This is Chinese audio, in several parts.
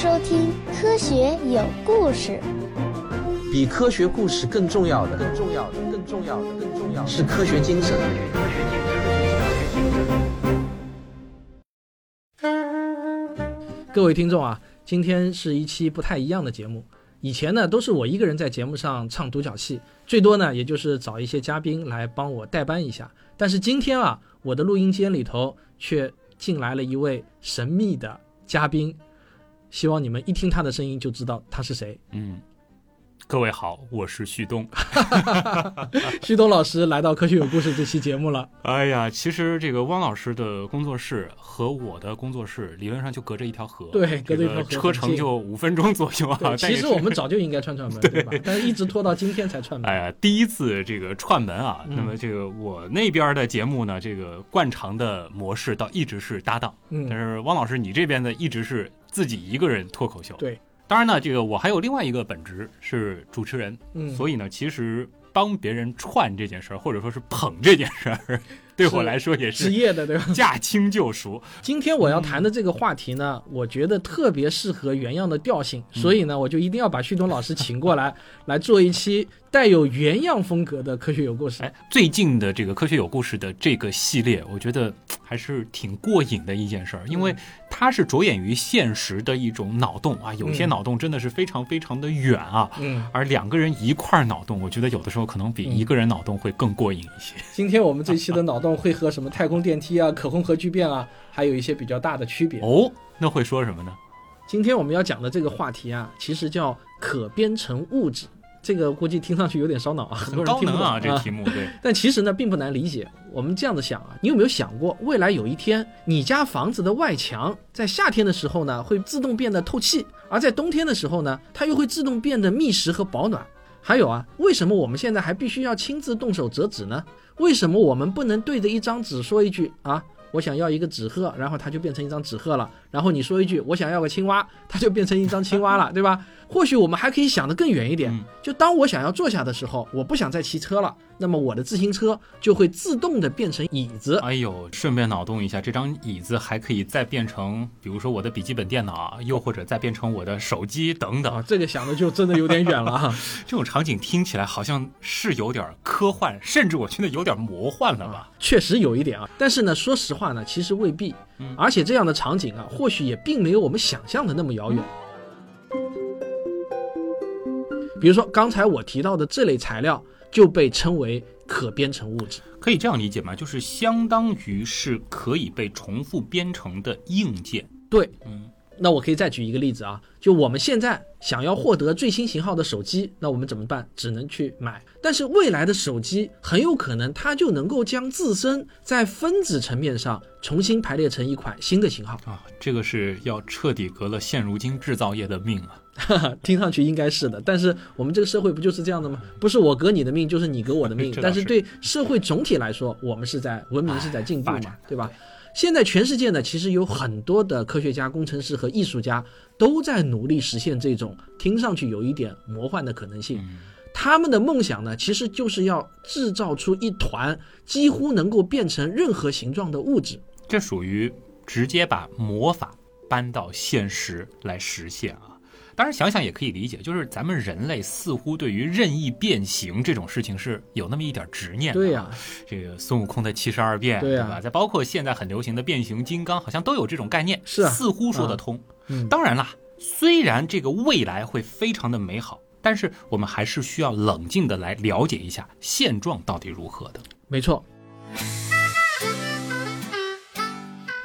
收听《科学有故事》。比科学故事更重要的，更重要的，更重要的，更重要的是科学精神。各位听众啊，今天是一期不太一样的节目。以前呢，都是我一个人在节目上唱独角戏，最多呢，也就是找一些嘉宾来帮我代班一下。但是今天啊，我的录音间里头却进来了一位神秘的嘉宾，希望你们一听他的声音就知道他是谁。嗯，各位好，我是旭东。旭东老师来到《科学有故事》这期节目了。哎呀，其实这个汪老师的工作室和我的工作室理论上就隔着一条河，对，隔着一条河，车程就五分钟左右啊。其实我们早就应该串串门，对吧？但是一直拖到今天才串门。哎呀，第一次这个串门啊，那么这个我那边的节目呢，这个惯常的模式倒一直是搭档，嗯，但是汪老师你这边的一直是自己一个人脱口秀，对。当然呢，这个我还有另外一个本职是主持人，嗯，所以呢，其实帮别人串这件事儿，或者说是捧这件事儿，对我来说也是职业的，对吧？驾轻就熟。今天我要谈的这个话题呢，我觉得特别适合原样的调性，所以呢，我就一定要把旭东老师请过来，来做一期带有原样风格的科学有故事。哎，最近的这个科学有故事的这个系列，我觉得还是挺过瘾的一件事儿，因为它是着眼于现实的一种脑洞啊，有些脑洞真的是非常非常的远啊，嗯，而两个人一块儿脑洞，我觉得有的时候可能比一个人脑洞会更过瘾一些。今天我们这期的脑洞会和什么太空电梯啊、可控核聚变啊，还有一些比较大的区别哦。那会说什么呢？今天我们要讲的这个话题啊，其实叫可编程物质。这个估计听上去有点烧脑啊，很多人听不懂啊。这个题目对，但其实呢，并不难理解。我们这样子想啊，你有没有想过，未来有一天，你家房子的外墙在夏天的时候呢，会自动变得透气，而在冬天的时候呢，它又会自动变得密实和保暖？还有啊，为什么我们现在还必须要亲自动手折纸呢？为什么我们不能对着一张纸说一句啊，我想要一个纸鹤，然后它就变成一张纸鹤了？然后你说一句我想要个青蛙，它就变成一张青蛙了，对吧？或许我们还可以想得更远一点，就当我想要坐下的时候，我不想再骑车了，那么我的自行车就会自动的变成椅子。哎呦，顺便脑洞一下，这张椅子还可以再变成，比如说我的笔记本电脑，又或者再变成我的手机等等。啊，这个想的就真的有点远了哈。这种场景听起来好像是有点科幻，甚至我觉得有点魔幻了吧？确实有一点啊，但是呢，说实话呢，其实未必。而且这样的场景啊，或许也并没有我们想象的那么遥远。比如说刚才我提到的这类材料，就被称为可编程物质。可以这样理解吗？就是相当于是可以被重复编程的硬件。对，嗯。那我可以再举一个例子啊，就我们现在想要获得最新型号的手机，那我们怎么办？只能去买。但是未来的手机很有可能它就能够将自身在分子层面上重新排列成一款新的型号啊，这个是要彻底革了现如今制造业的命啊。听上去应该是的，但是我们这个社会不就是这样的吗？不是我革你的命，就是你革我的命。但是对社会总体来说，我们是在文明是在进步嘛，对吧？现在全世界呢，其实有很多的科学家、工程师和艺术家都在努力实现这种听上去有一点魔幻的可能性。他们的梦想呢，其实就是要制造出一团几乎能够变成任何形状的物质。这属于直接把魔法搬到现实来实现啊。当然，想想也可以理解，就是咱们人类似乎对于任意变形这种事情是有那么一点执念的。对呀，这个孙悟空的七十二变，对吧？再包括现在很流行的变形金刚，好像都有这种概念，是似乎说得通。当然啦，虽然这个未来会非常的美好，但是我们还是需要冷静的来了解一下现状到底如何的。没错。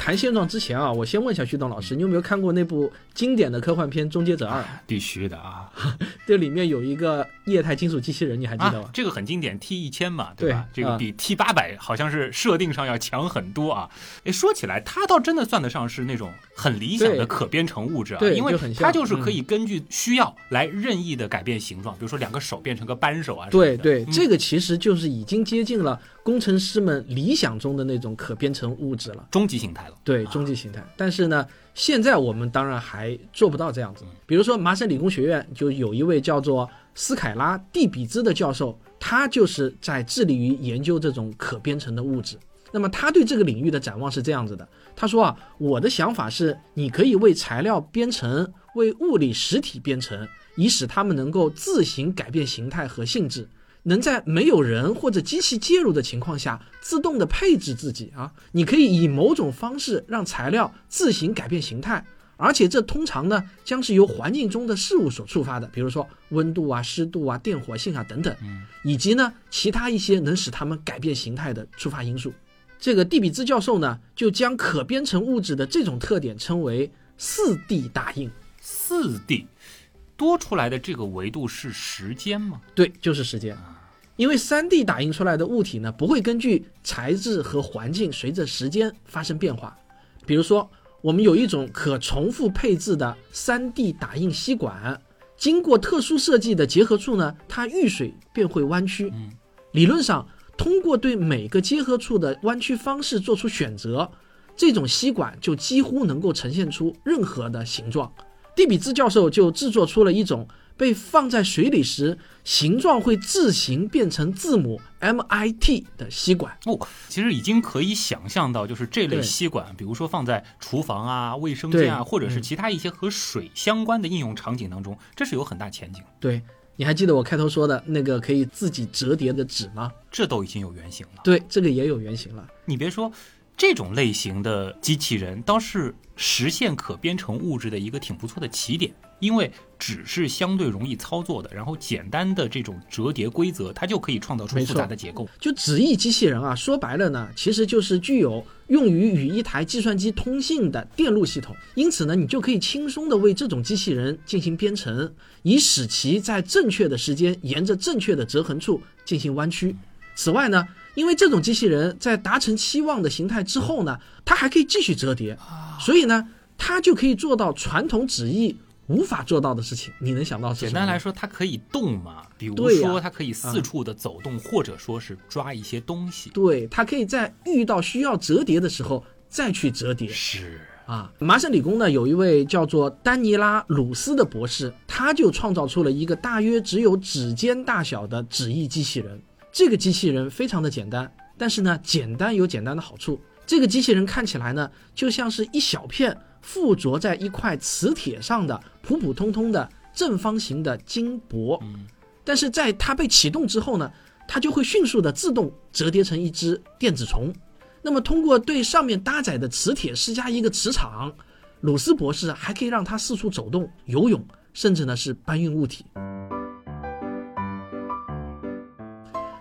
谈现状之前啊，我先问一下徐东老师，你有没有看过那部经典的科幻片《终结者二》？必须的啊，这里面有一个液态金属机器人，你还记得吗？这个很经典，T 一千嘛，对吧？这个比 T 八百好像是设定上要强很多啊。哎，说起来，它倒真的算得上是那种很理想的可编程物质啊，因为它就是可以根据需要来任意的改变形状，比如说两个手变成个扳手啊。对对，这个其实就是已经接近了工程师们理想中的那种可编程物质了，终极形态了。对，终极形态。但是呢，现在我们当然还做不到这样子。比如说，麻省理工学院就有一位叫做斯凯拉蒂比兹的教授，他就是在致力于研究这种可编程的物质。那么他对这个领域的展望是这样子的，他说啊，我的想法是，你可以为材料编程，为物理实体编程，以使它们能够自行改变形态和性质，能在没有人或者机器介入的情况下自动的配置自己啊。你可以以某种方式让材料自行改变形态，而且这通常呢将是由环境中的事物所触发的，比如说温度啊、湿度啊、电活性啊等等，以及呢其他一些能使它们改变形态的触发因素。这个蒂比兹教授呢，就将可编程物质的这种特点称为四 D 打印。四 D 多出来的这个维度是时间吗？对，就是时间。因为三 D 打印出来的物体呢，不会根据材质和环境随着时间发生变化。比如说，我们有一种可重复配置的三 D 打印吸管，经过特殊设计的结合处呢，它遇水便会弯曲。理论上。通过对每个结合处的弯曲方式做出选择，这种吸管就几乎能够呈现出任何的形状。蒂比兹教授就制作出了一种被放在水里时形状会自行变成字母 MIT 的吸管。哦，其实已经可以想象到，就是这类吸管，比如说放在厨房啊、卫生间啊，或者是其他一些和水相关的应用场景当中，这是有很大前景。对。你还记得我开头说的那个可以自己折叠的纸吗？这都已经有原型了。对，这个也有原型了。你别说，这种类型的机器人倒是实现可编程物质的一个挺不错的起点。因为纸是相对容易操作的，然后简单的这种折叠规则，它就可以创造出复杂的结构。就纸翼机器人啊，说白了呢，其实就是具有用于与一台计算机通信的电路系统。因此呢，你就可以轻松的为这种机器人进行编程，以使其在正确的时间沿着正确的折痕处进行弯曲。此外呢，因为这种机器人在达成期望的形态之后呢，它还可以继续折叠，所以呢，它就可以做到传统纸艺。无法做到的事情，你能想到？简单来说，它可以动嘛？比如说，它可以四处的走动，或者说是抓一些东西。对，它可以在遇到需要折叠的时候再去折叠。是啊，麻省理工呢有一位叫做丹尼拉鲁斯的博士，他就创造出了一个大约只有指尖大小的纸翼机器人。这个机器人非常的简单，但是呢，简单有简单的好处。这个机器人看起来呢，就像是一小片。附着在一块磁铁上的普普通通的正方形的金箔，但是在它被启动之后呢，它就会迅速的自动折叠成一只电子虫。那么通过对上面搭载的磁铁施加一个磁场，鲁斯博士还可以让它四处走动、游泳，甚至呢是搬运物体。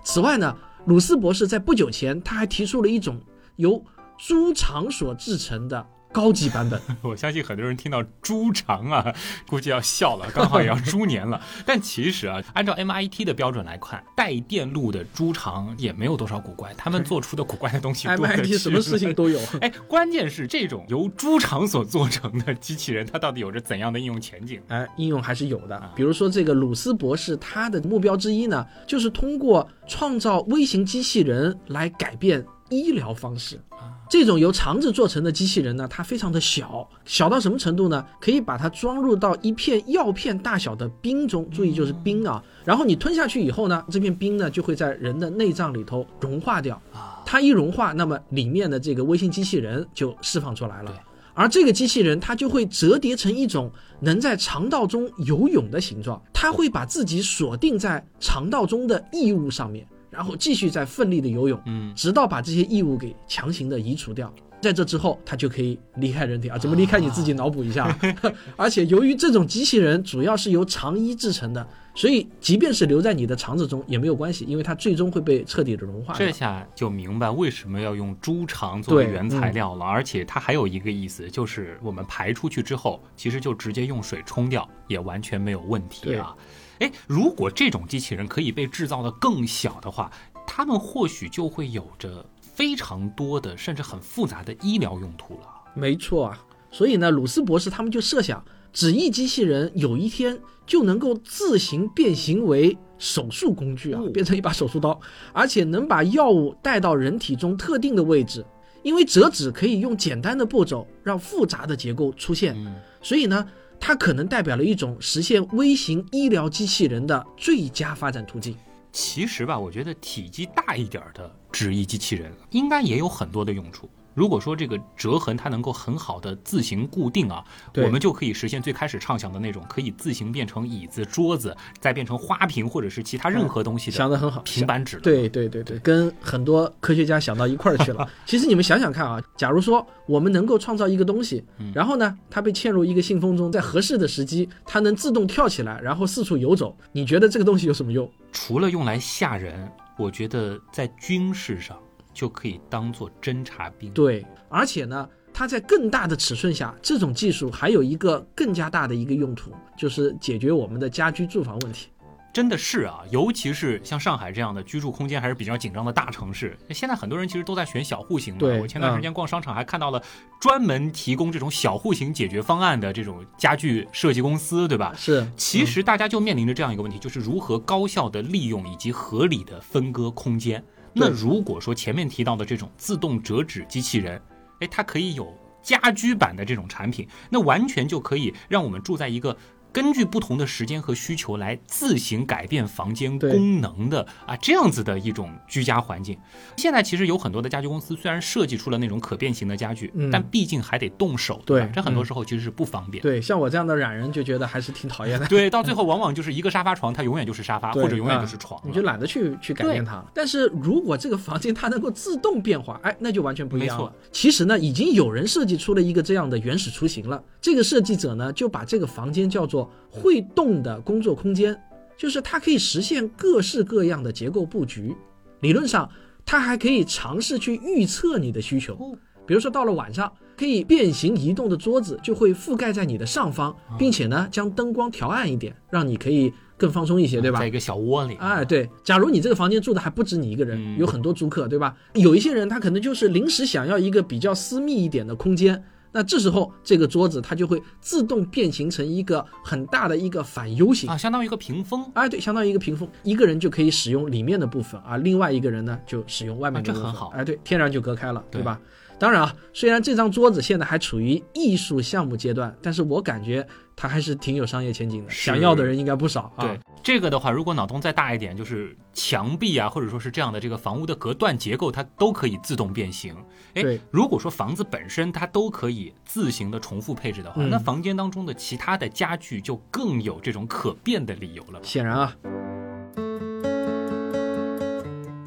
此外呢，鲁斯博士在不久前他还提出了一种由猪肠所制成的。高级版本，我相信很多人听到猪肠啊，估计要笑了，刚好也要猪年了。但其实啊，按照 MIT 的标准来看，带电路的猪肠也没有多少古怪，他们做出的古怪的东西，MIT 什么事情都有。哎，关键是这种由猪肠所做成的机器人，它到底有着怎样的应用前景？哎，应用还是有的。比如说这个鲁斯博士，他的目标之一呢，就是通过创造微型机器人来改变医疗方式。这种由肠子做成的机器人呢，它非常的小，小到什么程度呢？可以把它装入到一片药片大小的冰中，注意就是冰啊。然后你吞下去以后呢，这片冰呢就会在人的内脏里头融化掉。它一融化，那么里面的这个微型机器人就释放出来了。而这个机器人它就会折叠成一种能在肠道中游泳的形状，它会把自己锁定在肠道中的异物上面。然后继续在奋力的游泳，嗯，直到把这些异物给强行的移除掉。在这之后，他就可以离开人体啊？怎么离开？你自己脑补一下。而且由于这种机器人主要是由肠衣制成的，所以即便是留在你的肠子中也没有关系，因为它最终会被彻底的融化。这下就明白为什么要用猪肠作为原材料了。而且它还有一个意思，就是我们排出去之后，其实就直接用水冲掉，也完全没有问题啊。哎，如果这种机器人可以被制造的更小的话，他们或许就会有着非常多的，甚至很复杂的医疗用途了。没错啊，所以呢，鲁斯博士他们就设想，纸艺机器人有一天就能够自行变形为手术工具啊，变成一把手术刀，而且能把药物带到人体中特定的位置。因为折纸可以用简单的步骤让复杂的结构出现，所以呢。它可能代表了一种实现微型医疗机器人的最佳发展途径。其实吧，我觉得体积大一点的纸艺机器人应该也有很多的用处。如果说这个折痕它能够很好的自行固定啊，我们就可以实现最开始畅想的那种可以自行变成椅子、桌子，再变成花瓶或者是其他任何东西的。想的很好，平板纸。对对对对，跟很多科学家想到一块儿去了。其实你们想想看啊，假如说我们能够创造一个东西，然后呢，它被嵌入一个信封中，在合适的时机，它能自动跳起来，然后四处游走。你觉得这个东西有什么用？除了用来吓人，我觉得在军事上。就可以当做侦察兵。对，而且呢，它在更大的尺寸下，这种技术还有一个更加大的一个用途，就是解决我们的家居住房问题。真的是啊，尤其是像上海这样的居住空间还是比较紧张的大城市，现在很多人其实都在选小户型嘛。我前段时间逛商场还看到了专门提供这种小户型解决方案的这种家具设计公司，对吧？是。其实大家就面临着这样一个问题，就是如何高效的利用以及合理的分割空间。那如果说前面提到的这种自动折纸机器人，哎，它可以有家居版的这种产品，那完全就可以让我们住在一个。根据不同的时间和需求来自行改变房间功能的啊，这样子的一种居家环境。现在其实有很多的家居公司，虽然设计出了那种可变形的家具，但毕竟还得动手，对，这很多时候其实是不方便。对，像我这样的懒人就觉得还是挺讨厌的。对，到最后往往就是一个沙发床，它永远就是沙发，或者永远就是床，你就懒得去去改变它了。但是如果这个房间它能够自动变化，哎，那就完全不一样了。其实呢，已经有人设计出了一个这样的原始雏形了。这个设计者呢，就把这个房间叫做。会动的工作空间，就是它可以实现各式各样的结构布局。理论上，它还可以尝试去预测你的需求。比如说，到了晚上，可以变形移动的桌子就会覆盖在你的上方，并且呢，将灯光调暗一点，让你可以更放松一些，对吧？在一个小窝里。哎，对。假如你这个房间住的还不止你一个人，有很多租客，对吧？有一些人他可能就是临时想要一个比较私密一点的空间。那这时候，这个桌子它就会自动变形成一个很大的一个反 U 型啊，相当于一个屏风。哎，对，相当于一个屏风，一个人就可以使用里面的部分，啊另外一个人呢就使用外面的部分。这很好。哎，对，天然就隔开了，对吧？当然啊，虽然这张桌子现在还处于艺术项目阶段，但是我感觉它还是挺有商业前景的，想要的人应该不少啊。对这个的话，如果脑洞再大一点，就是墙壁啊，或者说是这样的这个房屋的隔断结构，它都可以自动变形。哎，如果说房子本身它都可以自行的重复配置的话，那房间当中的其他的家具就更有这种可变的理由了。显然啊。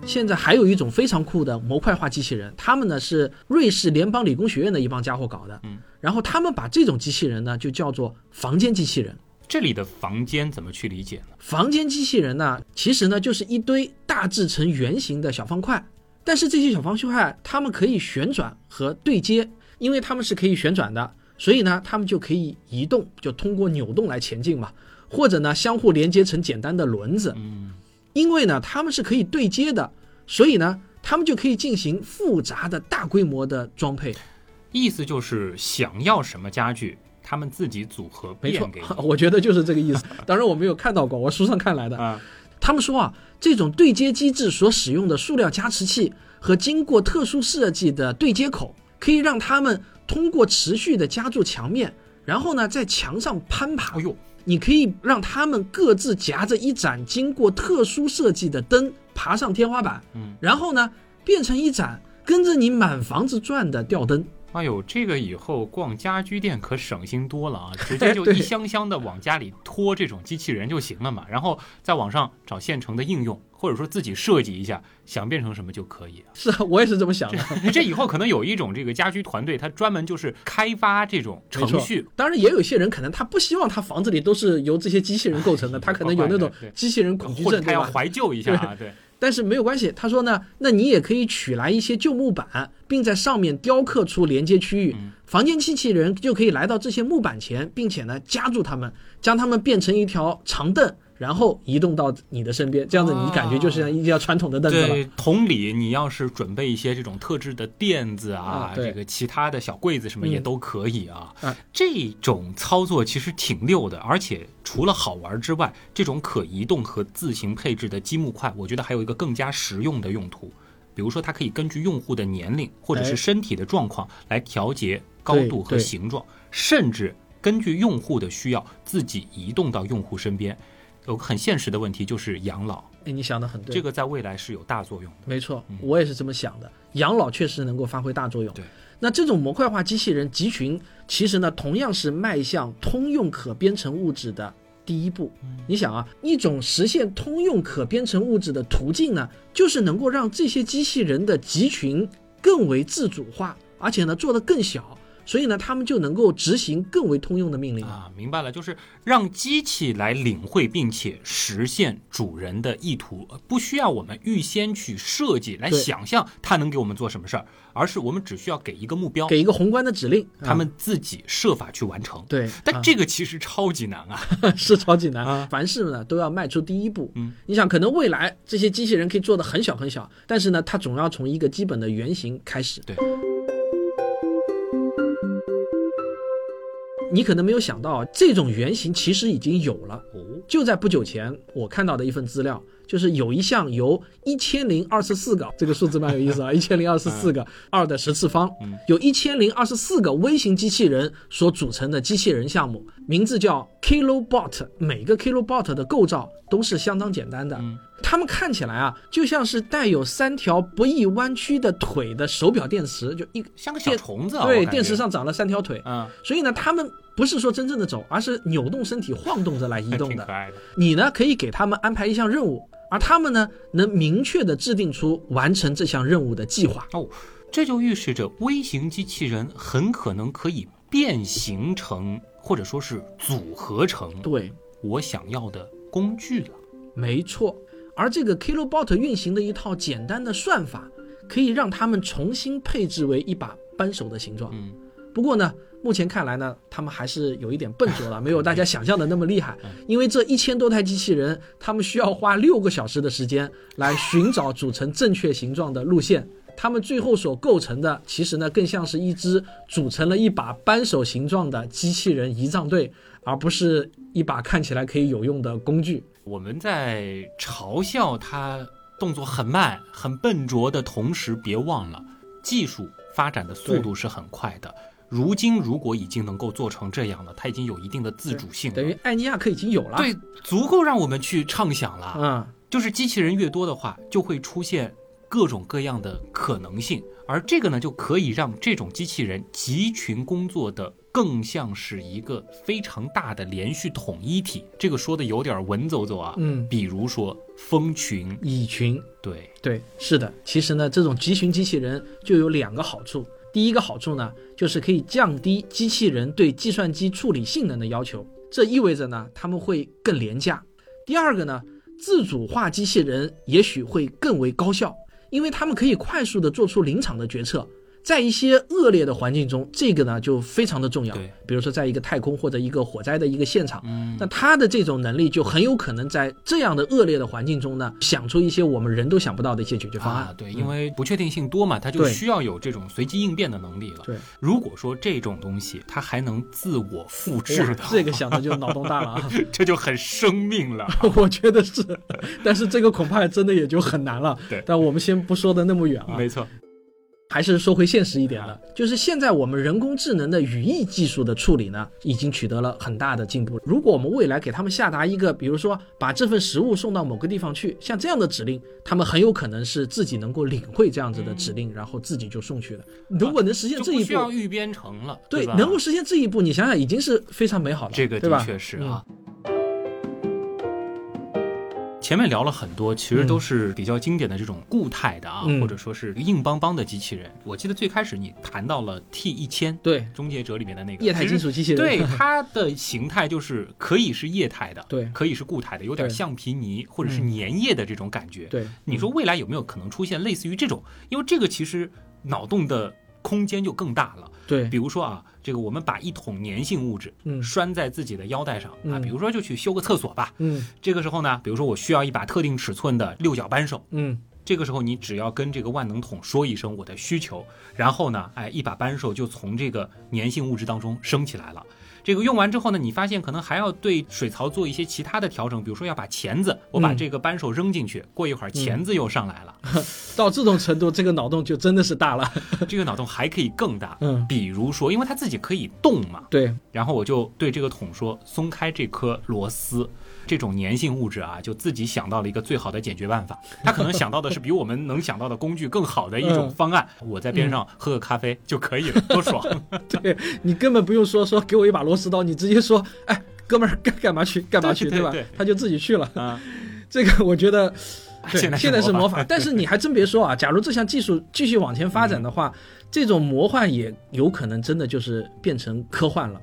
现在还有一种非常酷的模块化机器人，他们呢是瑞士联邦理工学院的一帮家伙搞的，嗯，然后他们把这种机器人呢就叫做房间机器人。这里的房间怎么去理解呢？房间机器人呢，其实呢就是一堆大致成圆形的小方块，但是这些小方块它们可以旋转和对接，因为它们是可以旋转的，所以呢它们就可以移动，就通过扭动来前进嘛，或者呢相互连接成简单的轮子，嗯。因为呢，它们是可以对接的，所以呢，他们就可以进行复杂的大规模的装配。意思就是想要什么家具，他们自己组合变给。我觉得就是这个意思。当然我没有看到过，我书上看来的。啊，他们说啊，这种对接机制所使用的塑料加持器和经过特殊设计的对接口，可以让它们通过持续的夹住墙面，然后呢，在墙上攀爬。哎呦！你可以让他们各自夹着一盏经过特殊设计的灯爬上天花板，嗯，然后呢，变成一盏跟着你满房子转的吊灯。哎呦，这个以后逛家居店可省心多了啊！直接就一箱箱的往家里拖这种机器人就行了嘛，然后在网上找现成的应用。或者说自己设计一下，想变成什么就可以。是啊，我也是这么想的。这以后可能有一种这个家居团队，他专门就是开发这种程序。当然，也有些人可能他不希望他房子里都是由这些机器人构成的，他可能有那种机器人恐惧症，他要怀旧一下啊。对。但是没有关系，他说呢，那你也可以取来一些旧木板，并在上面雕刻出连接区域，房间机器人就可以来到这些木板前，并且呢夹住它们，将它们变成一条长凳。然后移动到你的身边，这样子你感觉就是像一条传统的凳子了。对，同理，你要是准备一些这种特制的垫子啊，这个其他的小柜子什么也都可以啊。这种操作其实挺溜的，而且除了好玩之外，这种可移动和自行配置的积木块，我觉得还有一个更加实用的用途，比如说它可以根据用户的年龄或者是身体的状况来调节高度和形状，甚至根据用户的需要自己移动到用户身边。有个很现实的问题，就是养老。哎，你想的很对，这个在未来是有大作用的。没错，我也是这么想的。养老确实能够发挥大作用。对，那这种模块化机器人集群，其实呢，同样是迈向通用可编程物质的第一步。你想啊，一种实现通用可编程物质的途径呢，就是能够让这些机器人的集群更为自主化，而且呢，做得更小。所以呢，他们就能够执行更为通用的命令啊！明白了，就是让机器来领会并且实现主人的意图，不需要我们预先去设计来想象它能给我们做什么事儿，而是我们只需要给一个目标，给一个宏观的指令，他们自己设法去完成。对，但这个其实超级难啊，是超级难。凡事呢都要迈出第一步。嗯，你想，可能未来这些机器人可以做的很小很小，但是呢，它总要从一个基本的原型开始。对。你可能没有想到，这种原型其实已经有了。哦，就在不久前，我看到的一份资料，就是有一项由一千零二十四个，这个数字蛮有意思啊，一千零二十四个二的十次方，有一千零二十四个微型机器人所组成的机器人项目，名字叫 Kilobot。每个 Kilobot 的构造都是相当简单的。它们看起来啊，就像是带有三条不易弯曲的腿的手表电池，就一像个小虫子。对，电池上长了三条腿。嗯，所以呢，它们不是说真正的走，而是扭动身体晃动着来移动的。可爱的。你呢，可以给他们安排一项任务，而他们呢，能明确的制定出完成这项任务的计划。哦，这就预示着微型机器人很可能可以变形成，或者说是组合成对我想要的工具了。没错。而这个 Kilobot 运行的一套简单的算法，可以让他们重新配置为一把扳手的形状。嗯，不过呢，目前看来呢，他们还是有一点笨拙了，没有大家想象的那么厉害。因为这一千多台机器人，他们需要花六个小时的时间来寻找组成正确形状的路线。他们最后所构成的，其实呢，更像是一支组成了一把扳手形状的机器人仪仗队，而不是一把看起来可以有用的工具。我们在嘲笑它动作很慢、很笨拙的同时，别忘了技术发展的速度是很快的。如今如果已经能够做成这样了，它已经有一定的自主性，等于艾尼亚克已经有了，对，足够让我们去畅想了。嗯，就是机器人越多的话，就会出现各种各样的可能性，而这个呢，就可以让这种机器人集群工作的。更像是一个非常大的连续统一体，这个说的有点文绉绉啊。嗯，比如说蜂群、蚁群，对对，是的。其实呢，这种集群机器人就有两个好处。第一个好处呢，就是可以降低机器人对计算机处理性能的要求，这意味着呢，他们会更廉价。第二个呢，自主化机器人也许会更为高效，因为他们可以快速的做出临场的决策。在一些恶劣的环境中，这个呢就非常的重要。对，比如说在一个太空或者一个火灾的一个现场，嗯，那他的这种能力就很有可能在这样的恶劣的环境中呢，想出一些我们人都想不到的一些解决方案。对，因为不确定性多嘛，他就需要有这种随机应变的能力了。对，如果说这种东西它还能自我复制的，这个想的就脑洞大了啊，这就很生命了。我觉得是，但是这个恐怕真的也就很难了。对，但我们先不说的那么远啊。没错。还是说回现实一点的，就是现在我们人工智能的语义技术的处理呢，已经取得了很大的进步。如果我们未来给他们下达一个，比如说把这份食物送到某个地方去，像这样的指令，他们很有可能是自己能够领会这样子的指令，然后自己就送去了。如果能实现这一步，需要预编程了，对，能够实现这一步，你想想已经是非常美好了，这个的确是啊。前面聊了很多，其实都是比较经典的这种固态的啊，或者说是硬邦邦的机器人。我记得最开始你谈到了 T 一千，对，终结者里面的那个液态金属机器人，对 它的形态就是可以是液态的，对，可以是固态的，有点橡皮泥或者是粘液的这种感觉。对，你说未来有没有可能出现类似于这种？因为这个其实脑洞的空间就更大了。对，比如说啊。这个我们把一桶粘性物质，嗯，拴在自己的腰带上啊，比如说就去修个厕所吧，嗯，这个时候呢，比如说我需要一把特定尺寸的六角扳手，嗯，这个时候你只要跟这个万能桶说一声我的需求，然后呢，哎，一把扳手就从这个粘性物质当中升起来了。这个用完之后呢，你发现可能还要对水槽做一些其他的调整，比如说要把钳子，我把这个扳手扔进去，过一会儿钳子又上来了，到这种程度，这个脑洞就真的是大了。这个脑洞还可以更大，嗯，比如说，因为它自己可以动嘛，对，然后我就对这个桶说，松开这颗螺丝。这种粘性物质啊，就自己想到了一个最好的解决办法。他可能想到的是比我们能想到的工具更好的一种方案。我在边上喝个咖啡就可以了，多爽！对你根本不用说说给我一把螺丝刀，你直接说，哎，哥们儿干干嘛去？干嘛去？对吧？他就自己去了。啊，这个我觉得，现在现在是魔法。但是你还真别说啊，假如这项技术继续往前发展的话，这种魔幻也有可能真的就是变成科幻了。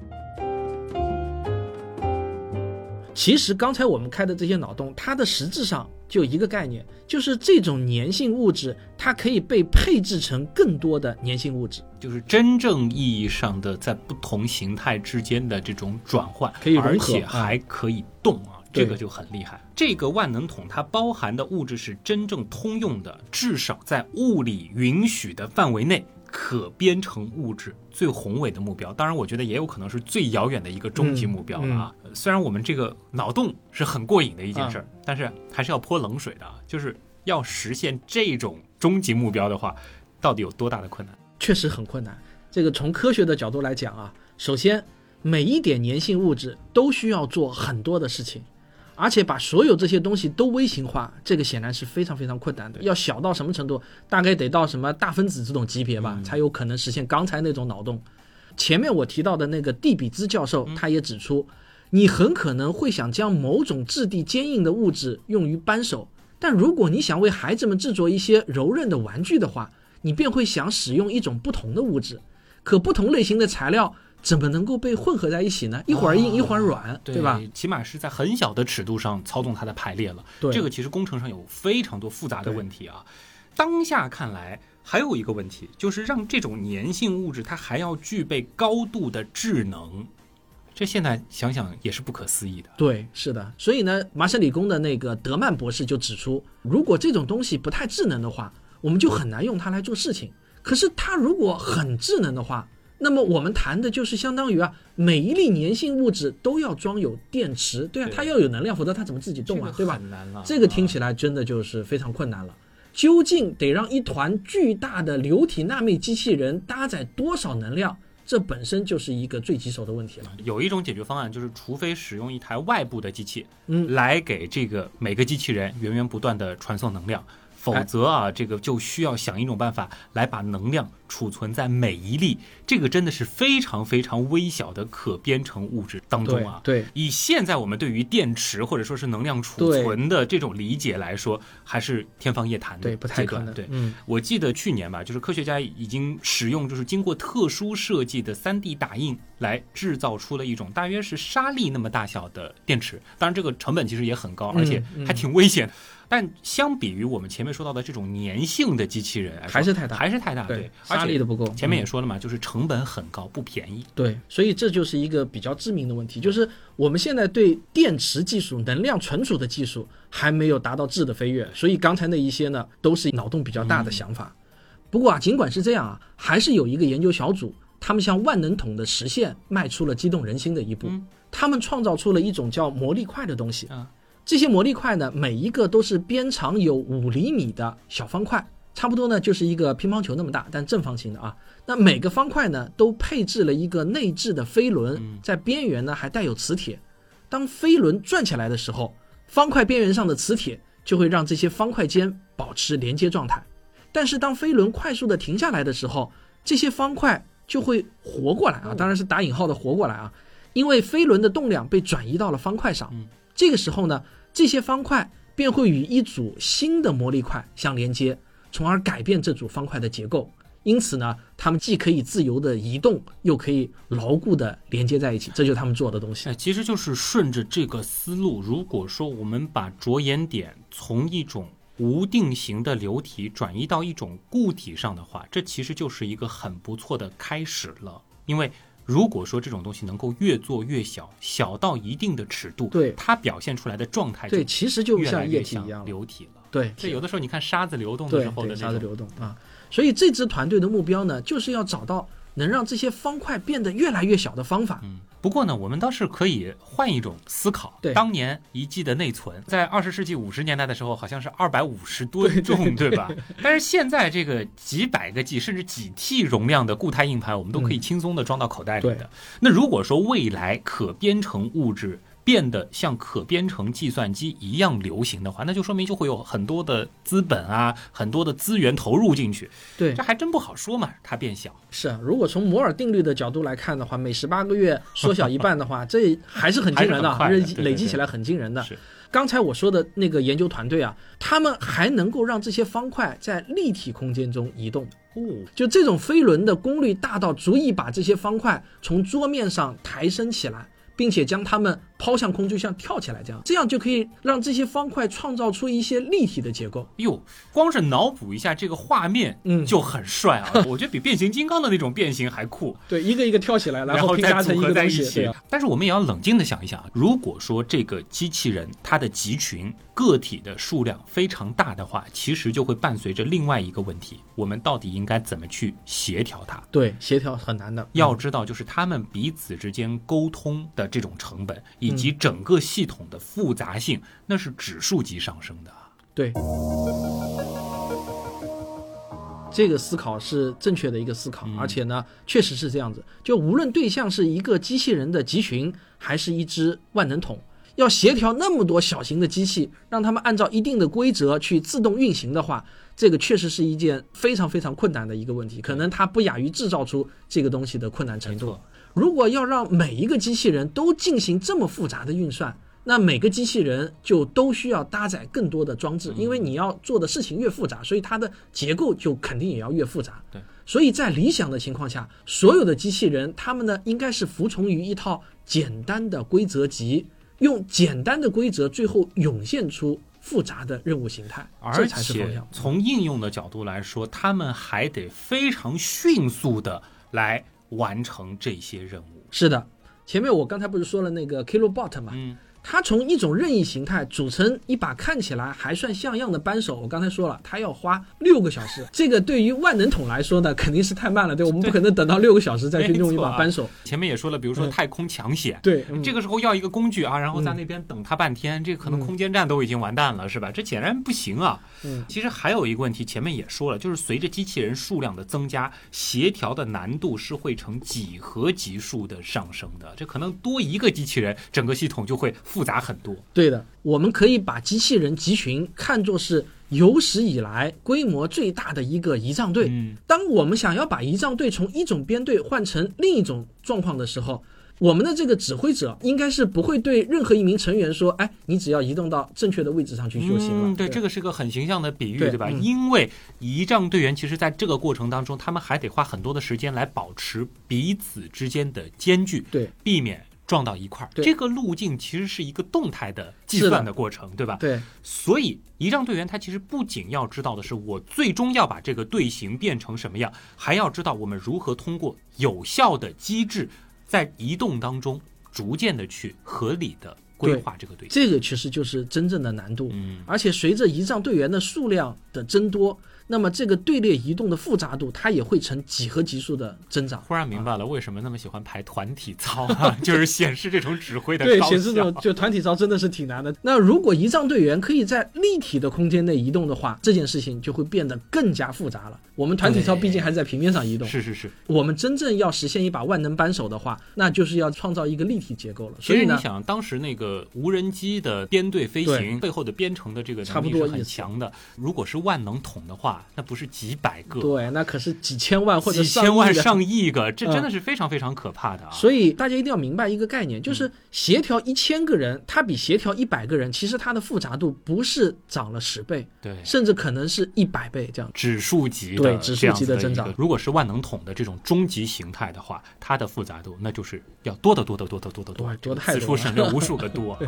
其实刚才我们开的这些脑洞，它的实质上就一个概念，就是这种粘性物质，它可以被配置成更多的粘性物质，就是真正意义上的在不同形态之间的这种转换，可以而且还可以动啊，这个就很厉害。这个万能桶它包含的物质是真正通用的，至少在物理允许的范围内。可编程物质最宏伟的目标，当然，我觉得也有可能是最遥远的一个终极目标了啊！虽然我们这个脑洞是很过瘾的一件事儿，但是还是要泼冷水的啊，就是要实现这种终极目标的话，到底有多大的困难？确实很困难。这个从科学的角度来讲啊，首先每一点粘性物质都需要做很多的事情。而且把所有这些东西都微型化，这个显然是非常非常困难的。要小到什么程度？大概得到什么大分子这种级别吧，才有可能实现刚才那种脑洞。前面我提到的那个蒂比兹教授，他也指出，你很可能会想将某种质地坚硬的物质用于扳手，但如果你想为孩子们制作一些柔韧的玩具的话，你便会想使用一种不同的物质。可不同类型的材料。怎么能够被混合在一起呢？一会儿硬一会儿软，对吧？起码是在很小的尺度上操纵它的排列了。这个其实工程上有非常多复杂的问题啊。当下看来还有一个问题，就是让这种粘性物质它还要具备高度的智能，这现在想想也是不可思议的。对，是的。所以呢，麻省理工的那个德曼博士就指出，如果这种东西不太智能的话，我们就很难用它来做事情。可是它如果很智能的话，那么我们谈的就是相当于啊，每一粒粘性物质都要装有电池，对啊，它要有能量，否则它怎么自己动啊，对吧？这个听起来真的就是非常困难了。究竟得让一团巨大的流体纳米机器人搭载多少能量？这本身就是一个最棘手的问题了。有一种解决方案，就是除非使用一台外部的机器，嗯，来给这个每个机器人源源不断的传送能量。否则啊，这个就需要想一种办法来把能量储存在每一粒这个真的是非常非常微小的可编程物质当中啊。对，以现在我们对于电池或者说是能量储存的这种理解来说，还是天方夜谭的。对，不太可能。对，嗯，我记得去年吧，就是科学家已经使用就是经过特殊设计的 3D 打印来制造出了一种大约是沙粒那么大小的电池。当然，这个成本其实也很高，而且还挺危险。但相比于我们前面说到的这种粘性的机器人，还是太大，还是太大，对，压力的不够。前面也说了嘛，就是成本很高，不便宜。对，所以这就是一个比较致命的问题，就是我们现在对电池技术、能量存储的技术还没有达到质的飞跃。所以刚才那一些呢，都是脑洞比较大的想法。不过啊，尽管是这样啊，还是有一个研究小组，他们向万能桶的实现迈出了激动人心的一步。他们创造出了一种叫魔力块的东西。这些魔力块呢，每一个都是边长有五厘米的小方块，差不多呢就是一个乒乓球那么大，但正方形的啊。那每个方块呢都配置了一个内置的飞轮，在边缘呢还带有磁铁。当飞轮转起来的时候，方块边缘上的磁铁就会让这些方块间保持连接状态。但是当飞轮快速的停下来的时候，这些方块就会活过来啊，当然是打引号的活过来啊，因为飞轮的动量被转移到了方块上。这个时候呢，这些方块便会与一组新的魔力块相连接，从而改变这组方块的结构。因此呢，它们既可以自由的移动，又可以牢固的连接在一起。这就是他们做的东西。哎，其实就是顺着这个思路，如果说我们把着眼点从一种无定型的流体转移到一种固体上的话，这其实就是一个很不错的开始了，因为。如果说这种东西能够越做越小，小到一定的尺度，对它表现出来的状态，对，其实就像液体一样流体了。对，这有的时候你看沙子流动的时候的沙子流动啊。所以这支团队的目标呢，就是要找到能让这些方块变得越来越小的方法。不过呢，我们倒是可以换一种思考。对，当年一 G 的内存在二十世纪五十年代的时候，好像是二百五十吨重，对吧？但是现在这个几百个 G 甚至几 T 容量的固态硬盘，我们都可以轻松的装到口袋里的。那如果说未来可编程物质，变得像可编程计算机一样流行的话，那就说明就会有很多的资本啊，很多的资源投入进去。对，这还真不好说嘛，它变小。是啊，如果从摩尔定律的角度来看的话，每十八个月缩小一半的话，这还是很惊人的，累累积起来很惊人的。是，刚才我说的那个研究团队啊，他们还能够让这些方块在立体空间中移动。哦，就这种飞轮的功率大到足以把这些方块从桌面上抬升起来。并且将它们抛向空，就像跳起来这样，这样就可以让这些方块创造出一些立体的结构。哟，光是脑补一下这个画面，嗯，就很帅啊！我觉得比变形金刚的那种变形还酷。对，一个一个跳起来，然后拼搭成一个东西。但是我们也要冷静的想一想，如果说这个机器人它的集群个体的数量非常大的话，其实就会伴随着另外一个问题：我们到底应该怎么去协调它？对，协调很难的。要知道，就是他们彼此之间沟通的这种。成本以及整个系统的复杂性，那是指数级上升的。对，这个思考是正确的一个思考，而且呢，确实是这样子。就无论对象是一个机器人的集群，还是一只万能桶，要协调那么多小型的机器，让他们按照一定的规则去自动运行的话，这个确实是一件非常非常困难的一个问题，可能它不亚于制造出这个东西的困难程度。如果要让每一个机器人都进行这么复杂的运算，那每个机器人就都需要搭载更多的装置，因为你要做的事情越复杂，所以它的结构就肯定也要越复杂。对，所以在理想的情况下，所有的机器人它们呢应该是服从于一套简单的规则集，用简单的规则最后涌现出复杂的任务形态，而且从应用的角度来说，他们还得非常迅速的来。完成这些任务是的，前面我刚才不是说了那个 Kilobot 吗？嗯。它从一种任意形态组成一把看起来还算像样的扳手，我刚才说了，它要花六个小时。这个对于万能桶来说呢，肯定是太慢了，对我们不可能等到六个小时再去用一把扳手。前面也说了，比如说太空抢险，对，这个时候要一个工具啊，然后在那边等它半天，这可能空间站都已经完蛋了，是吧？这显然不行啊。嗯，其实还有一个问题，前面也说了，就是随着机器人数量的增加，协调的难度是会呈几何级数的上升的。这可能多一个机器人，整个系统就会复杂很多。对的，我们可以把机器人集群看作是有史以来规模最大的一个仪仗队。嗯，当我们想要把仪仗队从一种编队换成另一种状况的时候，我们的这个指挥者应该是不会对任何一名成员说：“哎，你只要移动到正确的位置上去就行了。”对，这个是个很形象的比喻，对吧？因为仪仗队员其实在这个过程当中，他们还得花很多的时间来保持彼此之间的间距，对，避免。撞到一块儿，这个路径其实是一个动态的计算的过程，对吧？对，所以仪仗队员他其实不仅要知道的是我最终要把这个队形变成什么样，还要知道我们如何通过有效的机制，在移动当中逐渐的去合理的规划这个队。这个其实就是真正的难度。嗯，而且随着仪仗队员的数量的增多。那么这个队列移动的复杂度，它也会呈几何级数的增长。忽然明白了为什么那么喜欢排团体操啊，就是显示这种指挥的对，显示这种就团体操真的是挺难的。那如果仪仗队员可以在立体的空间内移动的话，这件事情就会变得更加复杂了。我们团体操毕竟还是在平面上移动，是是是。我们真正要实现一把万能扳手的话，那就是要创造一个立体结构了。所以你想，当时那个无人机的编队飞行背后的编程的这个能力是很强的。如果是万能桶的话，那不是几。百个，对，那可是几千万或者几千万上亿个，这真的是非常非常可怕的啊！所以大家一定要明白一个概念，就是协调一千个人，它比协调一百个人，其实它的复杂度不是涨了十倍，对，甚至可能是一百倍这样，指数级的指数级的增长。如果是万能桶的这种终极形态的话，它的复杂度那就是要多得多得多得多得多，多太多，此处省略无数个多。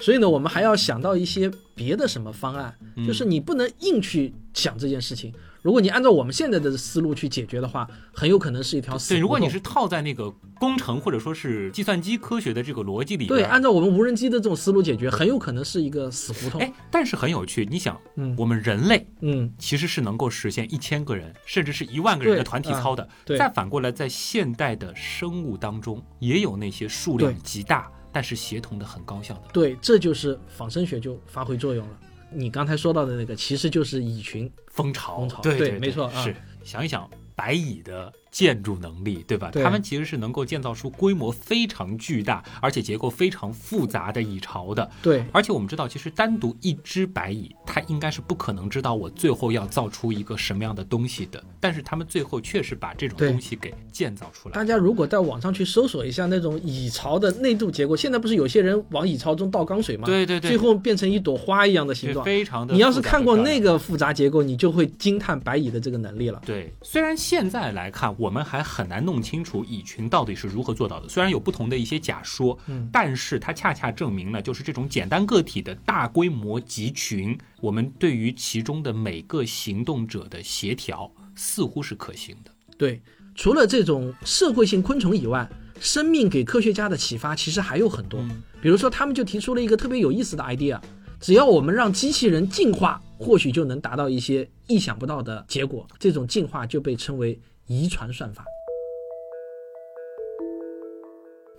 所以呢，我们还要想到一些别的什么方案，就是你不能硬去想这件事情。如果你按照我们现在的思路去解决的话，很有可能是一条死对，如果你是套在那个工程或者说是计算机科学的这个逻辑里，对，按照我们无人机的这种思路解决，很有可能是一个死胡同。哎，但是很有趣，你想，嗯，我们人类，嗯，其实是能够实现一千个人甚至是一万个人的团体操的。对，再反过来，在现代的生物当中，也有那些数量极大但是协同的很高效的。对，这就是仿生学就发挥作用了。你刚才说到的那个，其实就是蚁群蜂巢。蜂巢，对对，没错。是想一想白蚁的建筑能力，对吧？他们其实是能够建造出规模非常巨大，而且结构非常复杂的蚁巢的。对，而且我们知道，其实单独一只白蚁，它应该是不可能知道我最后要造出一个什么样的东西的。但是他们最后确实把这种东西给建造出来。大家如果在网上去搜索一下那种蚁巢的内部结构，现在不是有些人往蚁巢中倒钢水吗？对对对，最后变成一朵花一样的形状，非常的。你要是看过那个复杂结构，你就会惊叹白蚁的这个能力了。对，虽然现在来看，我们还很难。弄清楚蚁群到底是如何做到的，虽然有不同的一些假说，嗯，但是它恰恰证明了，就是这种简单个体的大规模集群，我们对于其中的每个行动者的协调似乎是可行的。对，除了这种社会性昆虫以外，生命给科学家的启发其实还有很多。比如说，他们就提出了一个特别有意思的 idea，只要我们让机器人进化，或许就能达到一些意想不到的结果。这种进化就被称为遗传算法。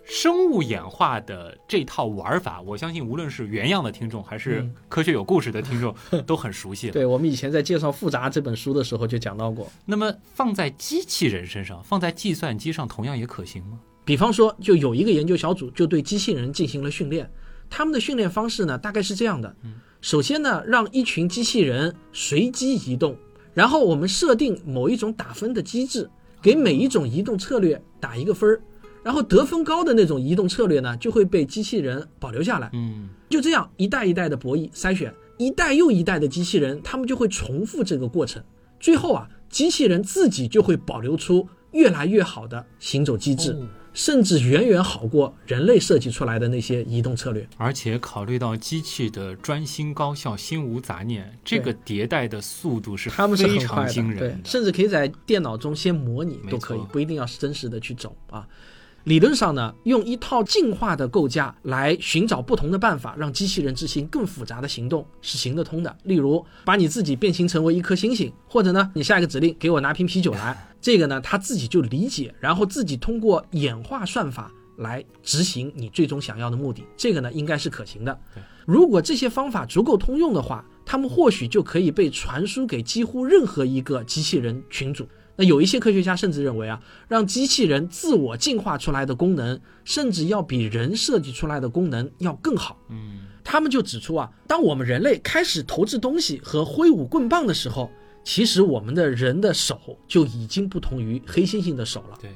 生物演化的这套玩法，我相信无论是原样的听众，还是科学有故事的听众，都很熟悉。对我们以前在介绍《复杂》这本书的时候就讲到过。那么放在机器人身上，放在计算机上，同样也可行吗？比方说，就有一个研究小组就对机器人进行了训练，他们的训练方式呢，大概是这样的：首先呢，让一群机器人随机移动，然后我们设定某一种打分的机制，给每一种移动策略打一个分儿。然后得分高的那种移动策略呢，就会被机器人保留下来。嗯，就这样一代一代的博弈筛选，一代又一代的机器人，他们就会重复这个过程。最后啊，机器人自己就会保留出越来越好的行走机制，甚至远远好过人类设计出来的那些移动策略。而且考虑到机器的专心高效、心无杂念，这个迭代的速度是他们是非常惊人的，甚至可以在电脑中先模拟都可以，不一定要是真实的去走啊。理论上呢，用一套进化的构架来寻找不同的办法，让机器人执行更复杂的行动是行得通的。例如，把你自己变形成为一颗星星，或者呢，你下一个指令给我拿瓶啤酒来，这个呢，它自己就理解，然后自己通过演化算法来执行你最终想要的目的。这个呢，应该是可行的。如果这些方法足够通用的话，它们或许就可以被传输给几乎任何一个机器人群组。那有一些科学家甚至认为啊，让机器人自我进化出来的功能，甚至要比人设计出来的功能要更好。嗯，他们就指出啊，当我们人类开始投掷东西和挥舞棍棒的时候，其实我们的人的手就已经不同于黑猩猩的手了。对，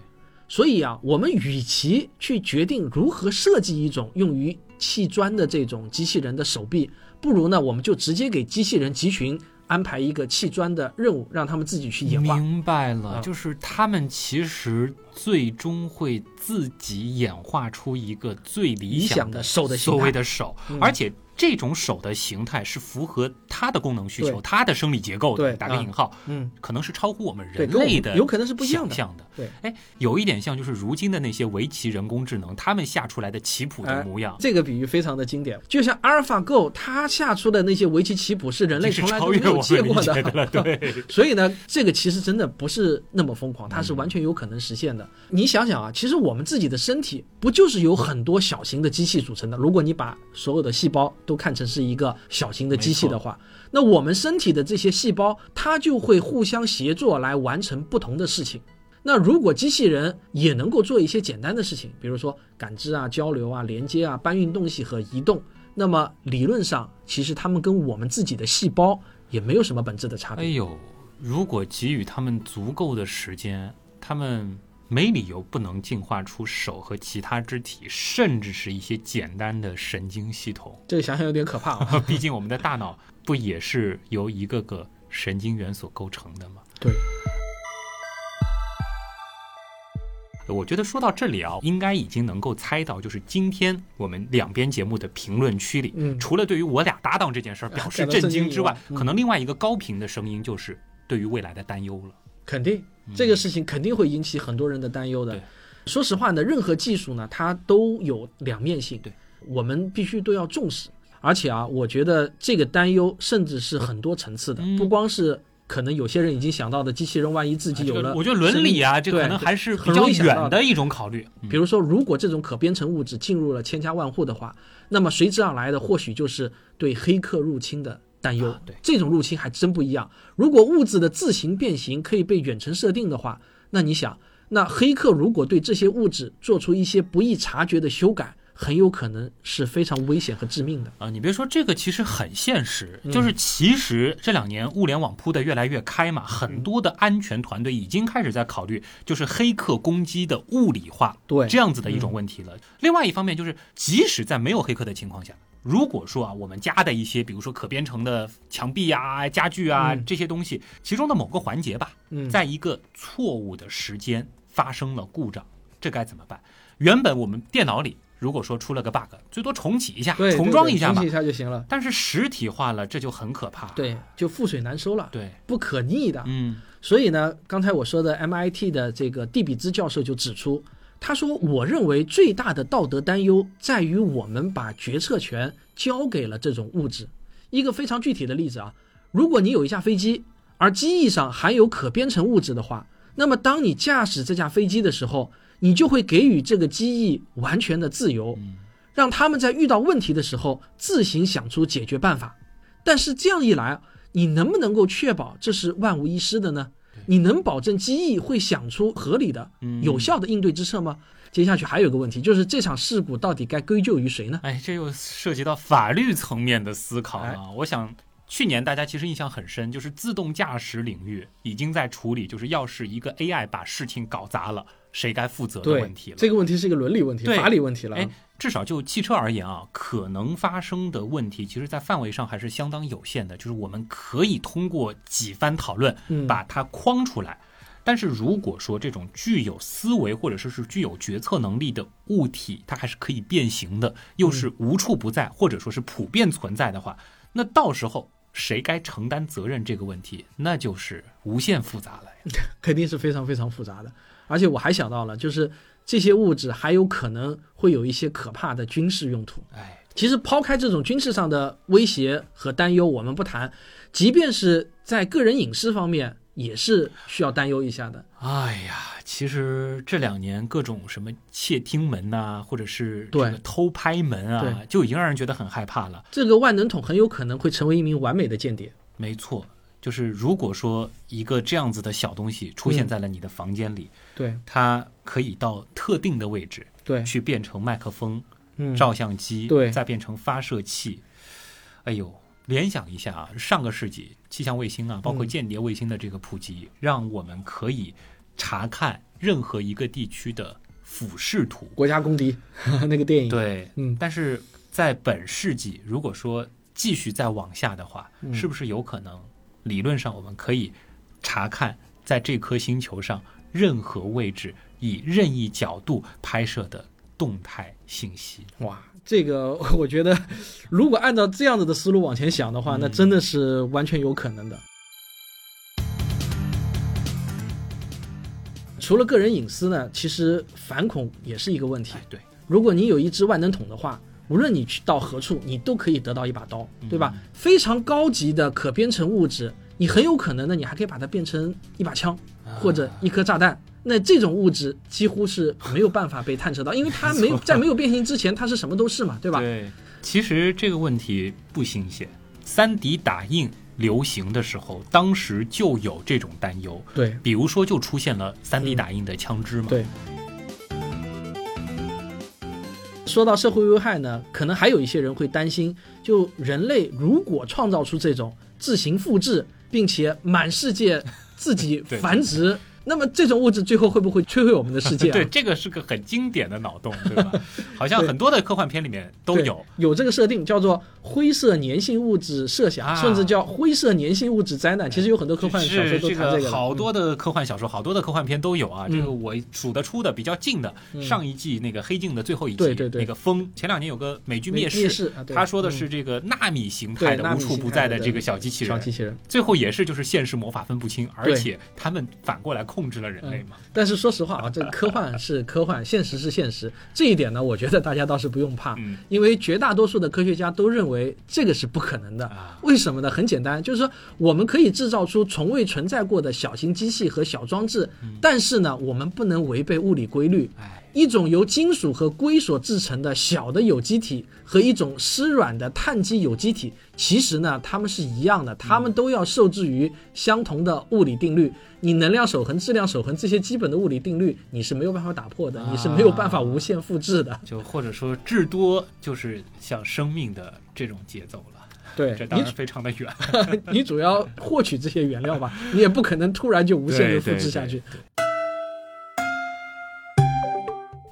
所以啊，我们与其去决定如何设计一种用于砌砖的这种机器人的手臂，不如呢，我们就直接给机器人集群。安排一个砌砖的任务，让他们自己去演化。明白了，就是他们其实最终会自己演化出一个最理想的手的所谓的手，而且。这种手的形态是符合它的功能需求、它的生理结构的。打个引号，嗯，可能是超乎我们人类的，有可能是不一样的。对，哎，有一点像，就是如今的那些围棋人工智能，他们下出来的棋谱的模样。这个比喻非常的经典，就像阿尔法 Go，它下出的那些围棋棋谱是人类从来都没有见过的。对，所以呢，这个其实真的不是那么疯狂，它是完全有可能实现的。你想想啊，其实我们自己的身体不就是由很多小型的机器组成的？如果你把所有的细胞都看成是一个小型的机器的话，那我们身体的这些细胞，它就会互相协作来完成不同的事情。那如果机器人也能够做一些简单的事情，比如说感知啊、交流啊、连接啊、搬运东西和移动，那么理论上，其实它们跟我们自己的细胞也没有什么本质的差别。哎呦，如果给予他们足够的时间，他们。没理由不能进化出手和其他肢体，甚至是一些简单的神经系统。这个想想有点可怕啊！毕竟我们的大脑不也是由一个个神经元所构成的吗？对。我觉得说到这里啊，应该已经能够猜到，就是今天我们两边节目的评论区里，除了对于我俩搭档这件事儿表示震惊之外，可能另外一个高频的声音就是。对于未来的担忧了。肯定，这个事情肯定会引起很多人的担忧的。说实话呢，任何技术呢，它都有两面性，对，我们必须都要重视。而且啊，我觉得这个担忧甚至是很多层次的，不光是可能有些人已经想到的机器人万一自己有了，我觉得伦理啊，这可能还是比较远的一种考虑。比如说，如果这种可编程物质进入了千家万户的话，那么随之而来的或许就是对黑客入侵的担忧。对，这种入侵还真不一样。如果物质的自行变形可以被远程设定的话，那你想。那黑客如果对这些物质做出一些不易察觉的修改，很有可能是非常危险和致命的啊！你别说这个，其实很现实。就是其实这两年物联网铺的越来越开嘛，很多的安全团队已经开始在考虑，就是黑客攻击的物理化，对这样子的一种问题了。另外一方面就是，即使在没有黑客的情况下，如果说啊，我们家的一些，比如说可编程的墙壁啊、家具啊这些东西，其中的某个环节吧，在一个错误的时间。发生了故障，这该怎么办？原本我们电脑里如果说出了个 bug，最多重启一下，重装一下嘛，重启一下就行了。但是实体化了，这就很可怕，对，就覆水难收了，对，不可逆的。嗯，所以呢，刚才我说的 MIT 的这个蒂比兹教授就指出，他说，我认为最大的道德担忧在于我们把决策权交给了这种物质。一个非常具体的例子啊，如果你有一架飞机，而机翼上含有可编程物质的话。那么，当你驾驶这架飞机的时候，你就会给予这个机翼完全的自由，让他们在遇到问题的时候自行想出解决办法。但是这样一来，你能不能够确保这是万无一失的呢？你能保证机翼会想出合理的、有效的应对之策吗？接下去还有个问题，就是这场事故到底该归咎于谁呢？哎，这又涉及到法律层面的思考了。我想。去年大家其实印象很深，就是自动驾驶领域已经在处理，就是要是一个 AI 把事情搞砸了，谁该负责的问题了。这个问题是一个伦理问题、法理问题了。哎，至少就汽车而言啊，可能发生的问题，其实在范围上还是相当有限的。就是我们可以通过几番讨论把它框出来。但是如果说这种具有思维或者说是具有决策能力的物体，它还是可以变形的，又是无处不在或者说是普遍存在的话，那到时候。谁该承担责任这个问题，那就是无限复杂了呀，肯定是非常非常复杂的。而且我还想到了，就是这些物质还有可能会有一些可怕的军事用途。哎，其实抛开这种军事上的威胁和担忧，我们不谈，即便是在个人隐私方面，也是需要担忧一下的。哎呀。其实这两年各种什么窃听门呐，或者是这个偷拍门啊，就已经让人觉得很害怕了。这个万能桶很有可能会成为一名完美的间谍。没错，就是如果说一个这样子的小东西出现在了你的房间里，对，它可以到特定的位置，对，去变成麦克风、照相机，对，再变成发射器。哎呦，联想一下啊，上个世纪气象卫星啊，包括间谍卫星的这个普及，让我们可以。查看任何一个地区的俯视图，国家公敌 那个电影。对，嗯，但是在本世纪，如果说继续再往下的话，是不是有可能？理论上我们可以查看在这颗星球上任何位置以任意角度拍摄的动态信息。哇，这个 我觉得，如果按照这样子的思路往前想的话，那真的是完全有可能的。除了个人隐私呢，其实反恐也是一个问题。对，如果你有一支万能筒的话，无论你去到何处，你都可以得到一把刀，对吧？非常高级的可编程物质，你很有可能呢，你还可以把它变成一把枪或者一颗炸弹。那这种物质几乎是没有办法被探测到，因为它没 在没有变形之前，它是什么都是嘛，对吧？对，其实这个问题不新鲜，三 D 打印。流行的时候，当时就有这种担忧。对，比如说就出现了三 D 打印的枪支嘛。对。说到社会危害呢，可能还有一些人会担心，就人类如果创造出这种自行复制，并且满世界自己 繁殖那么这种物质最后会不会摧毁我们的世界？对，这个是个很经典的脑洞，对吧？好像很多的科幻片里面都有有这个设定，叫做灰色粘性物质设想，甚至叫灰色粘性物质灾难。其实有很多科幻小说都谈这个，好多的科幻小说，好多的科幻片都有啊。这个我数得出的比较近的，上一季那个《黑镜》的最后一集，那个风。前两年有个美剧《灭世》，他说的是这个纳米形态的无处不在的这个小机器人，小机器人，最后也是就是现实魔法分不清，而且他们反过来控制了人类嘛。但是说实话啊，这个科幻是科幻，现实是现实，这一点呢，我觉得大家倒是不用怕，因为绝大多数的科学家都认为这个是不可能的。为什么呢？很简单，就是说我们可以制造出从未存在过的小型机器和小装置，但是呢，我们不能违背物理规律。一种由金属和硅所制成的小的有机体和一种湿软的碳基有机体，其实呢，它们是一样的，它们都要受制于相同的物理定律。你能量守恒、质量守恒这些基本的物理定律，你是没有办法打破的，你是没有办法无限复制的。就或者说，至多就是像生命的这种节奏了。对，这当然非常的远。你主要获取这些原料吧，你也不可能突然就无限的复制下去。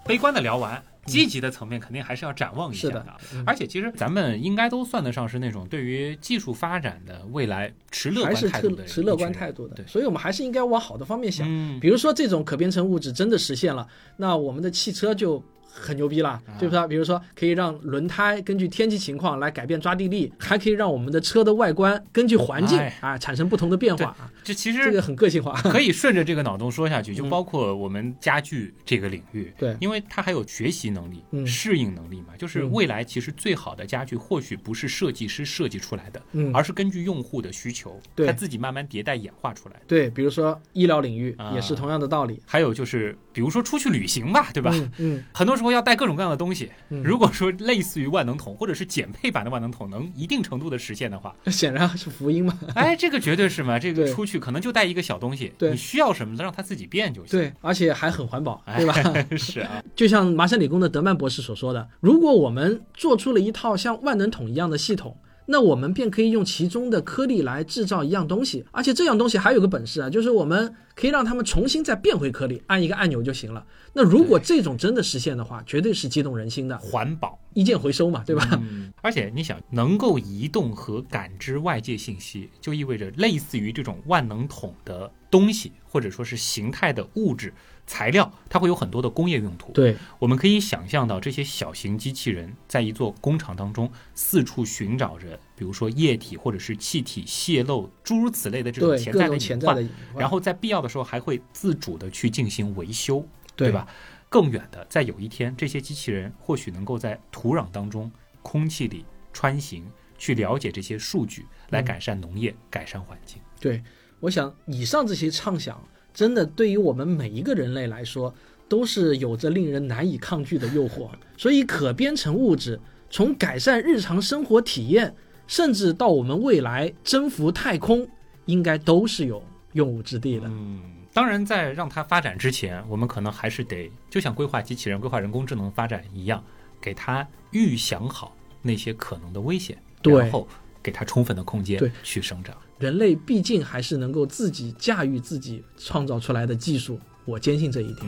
悲观的聊完，积极的层面肯定还是要展望一下的。而且其实咱们应该都算得上是那种对于技术发展的未来持乐观态度的，持乐观态度的。对，所以我们还是应该往好的方面想。比如说这种可编程物质真的实现了，那我们的汽车就。很牛逼了，对不对？比如说，可以让轮胎根据天气情况来改变抓地力，还可以让我们的车的外观根据环境啊产生不同的变化。这其实这个很个性化，可以顺着这个脑洞说下去，就包括我们家具这个领域。对，因为它还有学习能力、适应能力嘛。就是未来其实最好的家具或许不是设计师设计出来的，而是根据用户的需求，他自己慢慢迭代演化出来。对，比如说医疗领域也是同样的道理。还有就是，比如说出去旅行吧，对吧？嗯，很多时候。要带各种各样的东西。如果说类似于万能桶或者是减配版的万能桶能一定程度的实现的话，显然是福音嘛。哎，这个绝对是嘛。这个出去可能就带一个小东西，你需要什么让它自己变就行。对，而且还很环保，对吧？是啊。就像麻省理工的德曼博士所说的，如果我们做出了一套像万能桶一样的系统。那我们便可以用其中的颗粒来制造一样东西，而且这样东西还有个本事啊，就是我们可以让它们重新再变回颗粒，按一个按钮就行了。那如果这种真的实现的话，绝对是激动人心的。环保，一键回收嘛，对吧？而且你想，能够移动和感知外界信息，就意味着类似于这种万能桶的东西，或者说是形态的物质。材料它会有很多的工业用途，对，我们可以想象到这些小型机器人在一座工厂当中四处寻找着，比如说液体或者是气体泄漏诸如此类的这种潜在的隐患，然后在必要的时候还会自主的去进行维修，对吧？更远的，在有一天这些机器人或许能够在土壤当中、空气里穿行，去了解这些数据，来改善农业、改善环境。对，我想以上这些畅想。真的，对于我们每一个人类来说，都是有着令人难以抗拒的诱惑。所以，可编程物质从改善日常生活体验，甚至到我们未来征服太空，应该都是有用武之地的。嗯，当然，在让它发展之前，我们可能还是得就像规划机器人、规划人工智能发展一样，给它预想好那些可能的危险，然后给它充分的空间去生长。人类毕竟还是能够自己驾驭自己创造出来的技术，我坚信这一点。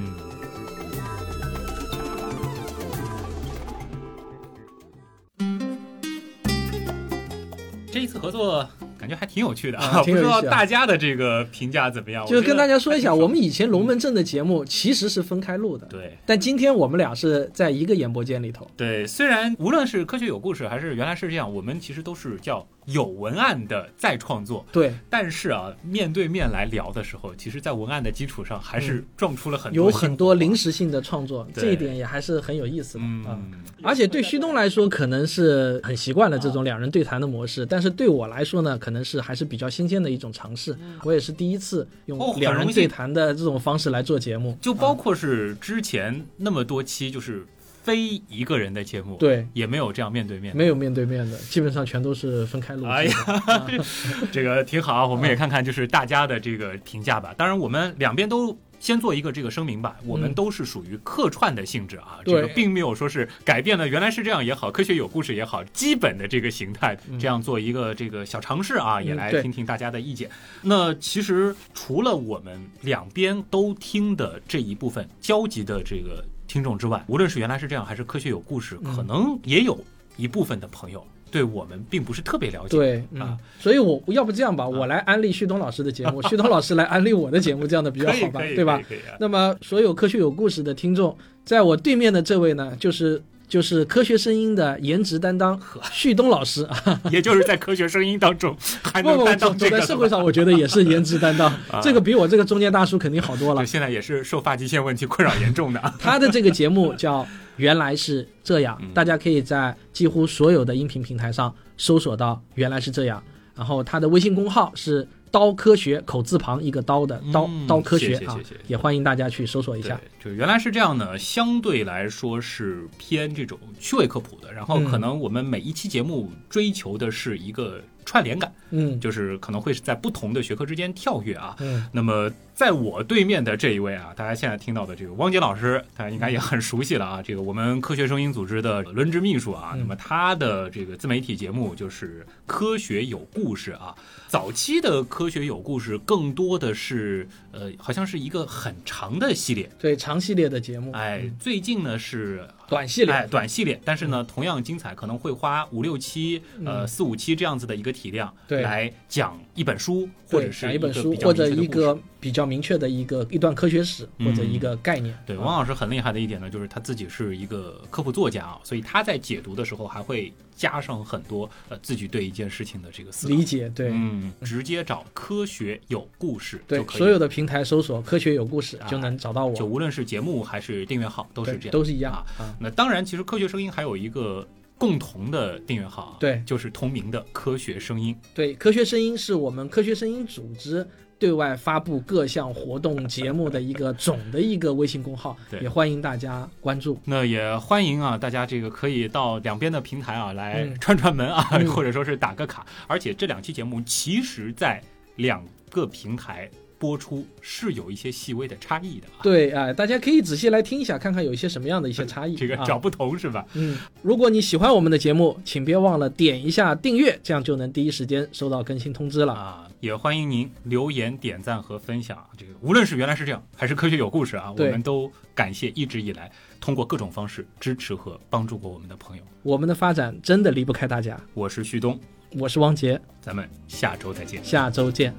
这一次合作。感觉还挺有趣的啊！不知道大家的这个评价怎么样？就是跟大家说一下，我们以前龙门阵的节目其实是分开录的，对。但今天我们俩是在一个演播间里头。对，虽然无论是科学有故事还是原来是这样，我们其实都是叫有文案的再创作。对。但是啊，面对面来聊的时候，其实，在文案的基础上，还是撞出了很多有很多临时性的创作，这一点也还是很有意思的啊。而且对旭东来说，可能是很习惯了这种两人对谈的模式，但是对我来说呢，可能是还是比较新鲜的一种尝试。我也是第一次用两人对谈的这种方式来做节目，就包括是之前那么多期就是非一个人的节目，对，也没有这样面对面，没有面对面的，基本上全都是分开录。哎呀，这个挺好，我们也看看就是大家的这个评价吧。当然，我们两边都。先做一个这个声明吧，我们都是属于客串的性质啊，这个并没有说是改变了原来是这样也好，科学有故事也好，基本的这个形态，这样做一个这个小尝试啊，也来听听大家的意见。那其实除了我们两边都听的这一部分交集的这个听众之外，无论是原来是这样，还是科学有故事，可能也有一部分的朋友。对我们并不是特别了解，对啊，所以我要不这样吧，我来安利旭东老师的节目，旭东老师来安利我的节目，这样的比较好吧，对吧？那么所有科学有故事的听众，在我对面的这位呢，就是就是科学声音的颜值担当旭东老师啊，也就是在科学声音当中 还能担当这个，在社会上我觉得也是颜值担当，这个比我这个中年大叔肯定好多了。现在也是受发际线问题困扰严重的，他的这个节目叫。原来是这样，大家可以在几乎所有的音频平台上搜索到“原来是这样”。然后他的微信公号是“刀科学”口字旁一个刀的刀刀科学啊，也欢迎大家去搜索一下。就原来是这样的，相对来说是偏这种趣味科普的。然后可能我们每一期节目追求的是一个串联感，嗯，就是可能会是在不同的学科之间跳跃啊。嗯，那么。在我对面的这一位啊，大家现在听到的这个汪杰老师，大家应该也很熟悉了啊。这个我们科学声音组织的轮值秘书啊，那么他的这个自媒体节目就是《科学有故事》啊。早期的《科学有故事》更多的是呃，好像是一个很长的系列，对长系列的节目。哎，最近呢是短系列，哎，短系列，但是呢同样精彩，可能会花五六期、呃四五期这样子的一个体量来讲一本书，或者是一本书，或者一个。比较明确的一个一段科学史或者一个概念。对，王老师很厉害的一点呢，就是他自己是一个科普作家啊，所以他在解读的时候还会加上很多呃自己对一件事情的这个思理解。对，嗯，直接找科学有故事对，所有的平台搜索科学有故事就能找到我。就无论是节目还是订阅号都是这样，都是一样啊。那当然，其实科学声音还有一个共同的订阅号，啊对，就是同名的科学声音。对，科学声音是我们科学声音组织。对外发布各项活动节目的一个总的一个微信公号，也欢迎大家关注。那也欢迎啊，大家这个可以到两边的平台啊来串串门啊，或者说是打个卡。而且这两期节目其实，在两个平台。播出是有一些细微的差异的，对啊，大家可以仔细来听一下，看看有一些什么样的一些差异，这个找不同是吧？嗯，如果你喜欢我们的节目，请别忘了点一下订阅，这样就能第一时间收到更新通知了啊！也欢迎您留言、点赞和分享。这个无论是原来是这样，还是科学有故事啊，我们都感谢一直以来通过各种方式支持和帮助过我们的朋友。我们的发展真的离不开大家。我是旭东，我是汪杰，咱们下周再见。下周见。